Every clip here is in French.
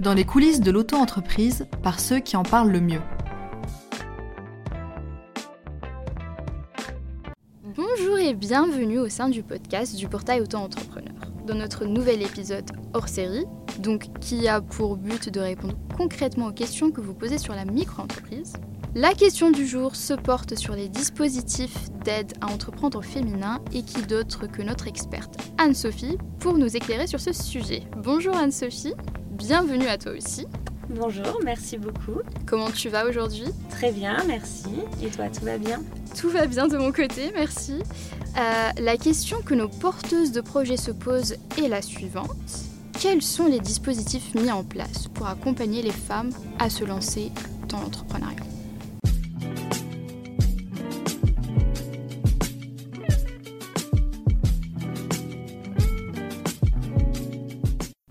dans les coulisses de l'auto-entreprise par ceux qui en parlent le mieux. Bonjour et bienvenue au sein du podcast du portail auto-entrepreneur. Dans notre nouvel épisode hors série, donc qui a pour but de répondre concrètement aux questions que vous posez sur la micro-entreprise, la question du jour se porte sur les dispositifs d'aide à entreprendre féminin et qui d'autre que notre experte Anne-Sophie pour nous éclairer sur ce sujet. Bonjour Anne-Sophie, bienvenue à toi aussi. Bonjour, merci beaucoup. Comment tu vas aujourd'hui? Très bien, merci. Et toi, tout va bien? Tout va bien de mon côté, merci. Euh, la question que nos porteuses de projets se posent est la suivante. Quels sont les dispositifs mis en place pour accompagner les femmes à se lancer dans l'entrepreneuriat?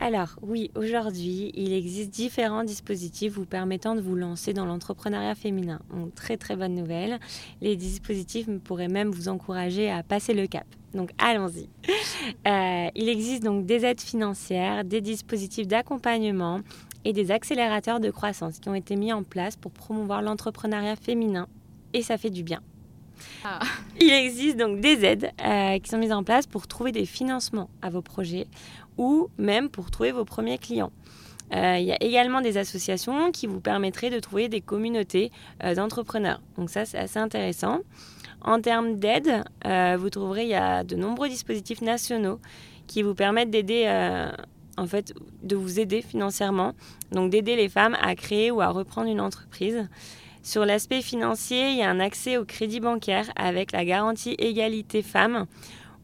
Alors oui, aujourd'hui, il existe différents dispositifs vous permettant de vous lancer dans l'entrepreneuriat féminin. Très très bonne nouvelle. Les dispositifs pourraient même vous encourager à passer le cap. Donc allons-y. Euh, il existe donc des aides financières, des dispositifs d'accompagnement et des accélérateurs de croissance qui ont été mis en place pour promouvoir l'entrepreneuriat féminin et ça fait du bien. Ah. Il existe donc des aides euh, qui sont mises en place pour trouver des financements à vos projets ou même pour trouver vos premiers clients. Euh, il y a également des associations qui vous permettraient de trouver des communautés euh, d'entrepreneurs. Donc ça, c'est assez intéressant. En termes d'aide, vous trouverez il y a de nombreux dispositifs nationaux qui vous permettent d'aider, en fait, de vous aider financièrement, donc d'aider les femmes à créer ou à reprendre une entreprise. Sur l'aspect financier, il y a un accès au crédit bancaire avec la garantie égalité femmes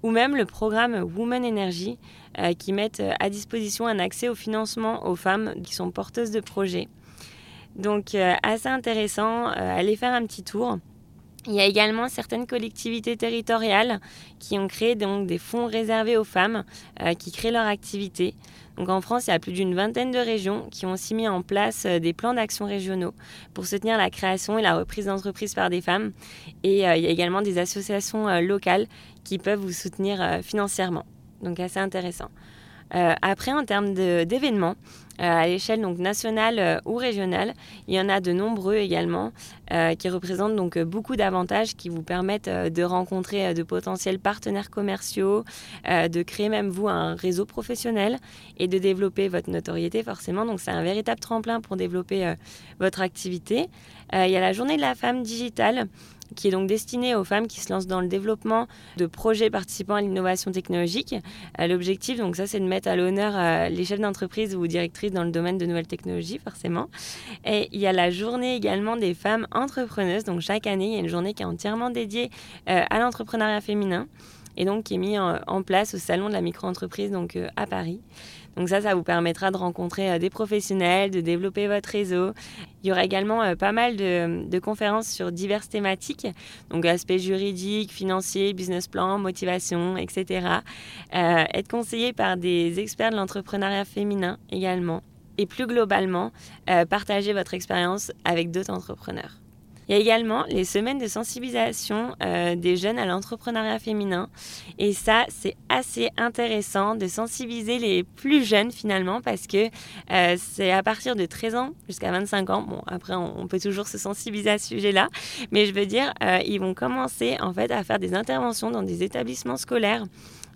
ou même le programme Women Energy euh, qui mettent euh, à disposition un accès au financement aux femmes qui sont porteuses de projets. Donc euh, assez intéressant, allez faire un petit tour. Il y a également certaines collectivités territoriales qui ont créé donc des fonds réservés aux femmes qui créent leur activité. Donc en France, il y a plus d'une vingtaine de régions qui ont aussi mis en place des plans d'action régionaux pour soutenir la création et la reprise d'entreprises par des femmes. Et il y a également des associations locales qui peuvent vous soutenir financièrement donc assez intéressant. Euh, après, en termes d'événements, euh, à l'échelle donc nationale euh, ou régionale, il y en a de nombreux également qui représentent donc beaucoup d'avantages qui vous permettent de rencontrer de potentiels partenaires commerciaux, de créer même vous un réseau professionnel et de développer votre notoriété forcément. Donc c'est un véritable tremplin pour développer votre activité. il y a la journée de la femme digitale qui est donc destiné aux femmes qui se lancent dans le développement de projets participant à l'innovation technologique. Euh, l'objectif, donc ça, c'est de mettre à l'honneur euh, les chefs d'entreprise ou directrices dans le domaine de nouvelles technologies, forcément. Et il y a la journée également des femmes entrepreneuses. Donc chaque année, il y a une journée qui est entièrement dédiée euh, à l'entrepreneuriat féminin et donc qui est mise en, place au salon de la micro-entreprise donc à Paris. Donc ça, ça vous permettra de rencontrer des professionnels, de développer votre réseau. Il y aura également euh, pas mal de, conférences sur diverses thématiques, donc aspects juridiques, financiers, business plan, motivation, etc. Euh, être conseillé par des experts de l'entrepreneuriat féminin également. Et plus globalement, partager votre expérience avec d'autres entrepreneurs. Il y a également les semaines de sensibilisation euh, des jeunes à l'entrepreneuriat féminin. Et ça, c'est assez intéressant de sensibiliser les plus jeunes finalement parce que euh, c'est à partir de 13 ans jusqu'à 25 ans. Bon, après, on, peut toujours se sensibiliser à ce sujet-là. Mais je veux dire, euh, ils vont commencer en fait à faire des interventions dans des établissements scolaires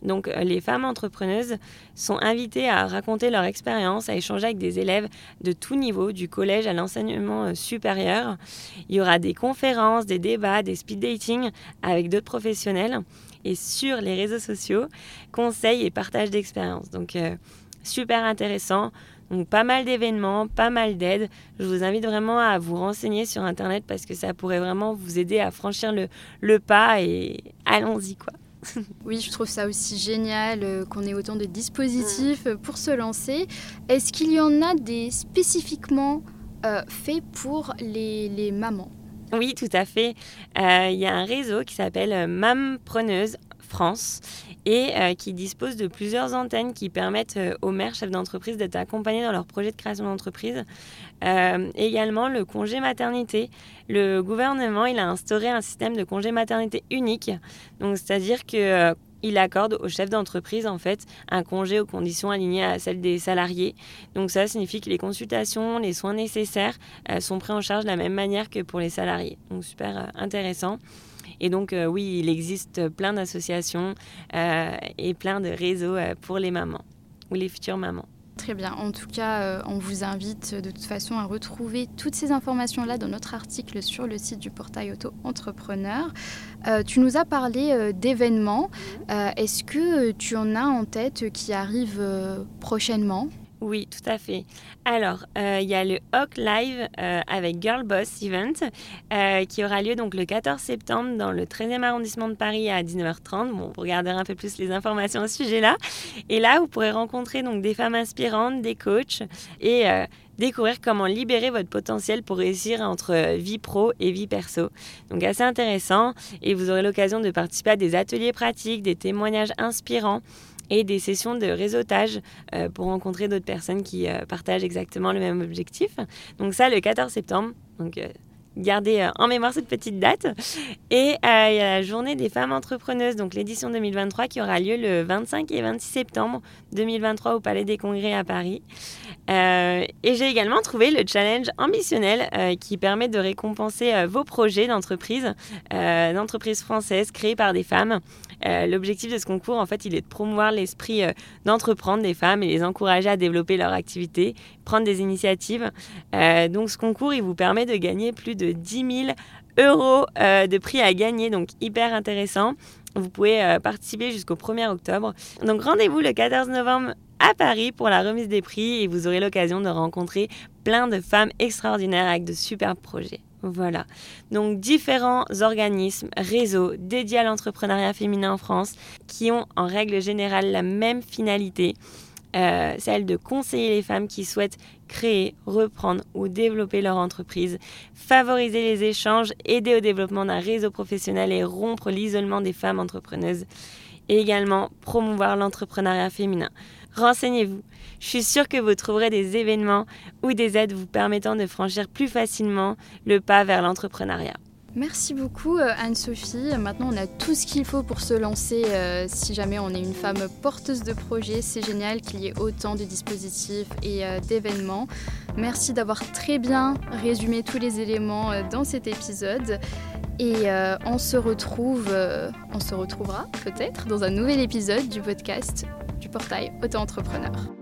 donc les femmes entrepreneuses sont invitées à raconter leur expérience, à échanger avec des élèves de tout niveau, du collège à l'enseignement supérieur. Il y aura des conférences, des débats, des speed dating avec d'autres professionnels et sur les réseaux sociaux, conseils et partage d'expériences. Donc euh, super intéressant. Donc pas mal d'événements, pas mal d'aides. Je vous invite vraiment à vous renseigner sur Internet parce que ça pourrait vraiment vous aider à franchir le, le pas et allons-y quoi. oui, je trouve ça aussi génial euh, qu'on ait autant de dispositifs euh, pour se lancer. Est-ce qu'il y en a des spécifiquement euh, faits pour les, mamans? Oui, tout à fait. Il y a un réseau qui s'appelle Mam Preneuse France et qui dispose de plusieurs antennes qui permettent aux mères chefs d'entreprise d'être accompagnées dans leur projet de création d'entreprise. également le congé maternité. Le gouvernement il a instauré un système de congé maternité unique. Donc c'est-à-dire que il accorde au chef d'entreprise en fait un congé aux conditions alignées à celles des salariés. Donc ça signifie que les consultations, les soins nécessaires euh, sont pris en charge de la même manière que pour les salariés. Donc super euh, intéressant. Et donc oui, il existe plein d'associations et plein de réseaux pour les mamans ou les futures mamans. Très bien. En tout cas, euh, on vous invite de toute façon à retrouver toutes ces informations-là dans notre article sur le site du portail auto-entrepreneur. Euh, tu nous as parlé euh, d'événements. Est-ce que tu en as en tête qui arrivent prochainement? Oui, tout à fait. Alors, euh, il y a le Hawk Live euh, avec Girl Boss Event euh, qui aura lieu donc le 14 septembre dans le 13e arrondissement de Paris à 19h30. Bon, vous regarderez un peu plus les informations au sujet-là. Et là, vous pourrez rencontrer donc des femmes inspirantes, des coachs et découvrir comment libérer votre potentiel pour réussir entre vie pro et vie perso. Donc assez intéressant et vous aurez l'occasion de participer à des ateliers pratiques, des témoignages inspirants et des sessions de réseautage euh, pour rencontrer d'autres personnes qui euh, partagent exactement le même objectif. Donc ça, le 14 septembre. Donc euh, gardez en mémoire cette petite date. Et il y a la journée des femmes entrepreneuses, donc l'édition 2023 qui aura lieu le 25 et 26 septembre 2023 au Palais des Congrès à Paris. Et j'ai également trouvé le challenge ambitionnel qui permet de récompenser vos projets d'entreprise, d'entreprise française créés par des femmes. Euh, l'objectif de ce concours, en fait, il est de promouvoir l'esprit euh, d'entreprendre des femmes et les encourager à développer leur activité, prendre des initiatives. Euh, donc, ce concours, il vous permet de gagner plus de 10 000 euros de prix à gagner, donc hyper intéressant. Vous pouvez participer jusqu'au 1er octobre. Donc, rendez-vous le 14 novembre à Paris pour la remise des prix et vous aurez l'occasion de rencontrer plein de femmes extraordinaires avec de superbes projets. Voilà. Donc différents organismes, réseaux dédiés à l'entrepreneuriat féminin en France qui ont en règle générale la même finalité, euh, celle de conseiller les femmes qui souhaitent créer, reprendre ou développer leur entreprise, favoriser les échanges, aider au développement d'un réseau professionnel et rompre l'isolement des femmes entrepreneuses, et également promouvoir l'entrepreneuriat féminin. Renseignez-vous. Je suis sûre que vous trouverez des événements ou des aides vous permettant de franchir plus facilement le pas vers l'entrepreneuriat. Merci beaucoup euh, Anne-Sophie. Maintenant on a tout ce qu'il faut pour se lancer euh, si jamais on est une femme porteuse de projet. C'est génial qu'il y ait autant de dispositifs et euh, d'événements. Merci d'avoir très bien résumé tous les éléments dans cet épisode. Et on se retrouve, on se retrouvera peut-être dans un nouvel épisode du podcast du portail Auto-entrepreneur.